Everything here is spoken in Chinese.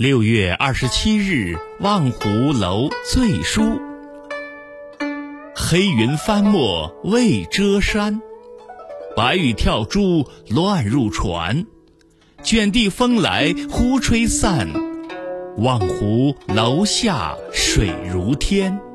六月二十七日望湖楼醉书黑云翻墨未遮山白雨跳珠乱入船。卷地风来忽吹散望湖楼下水如天。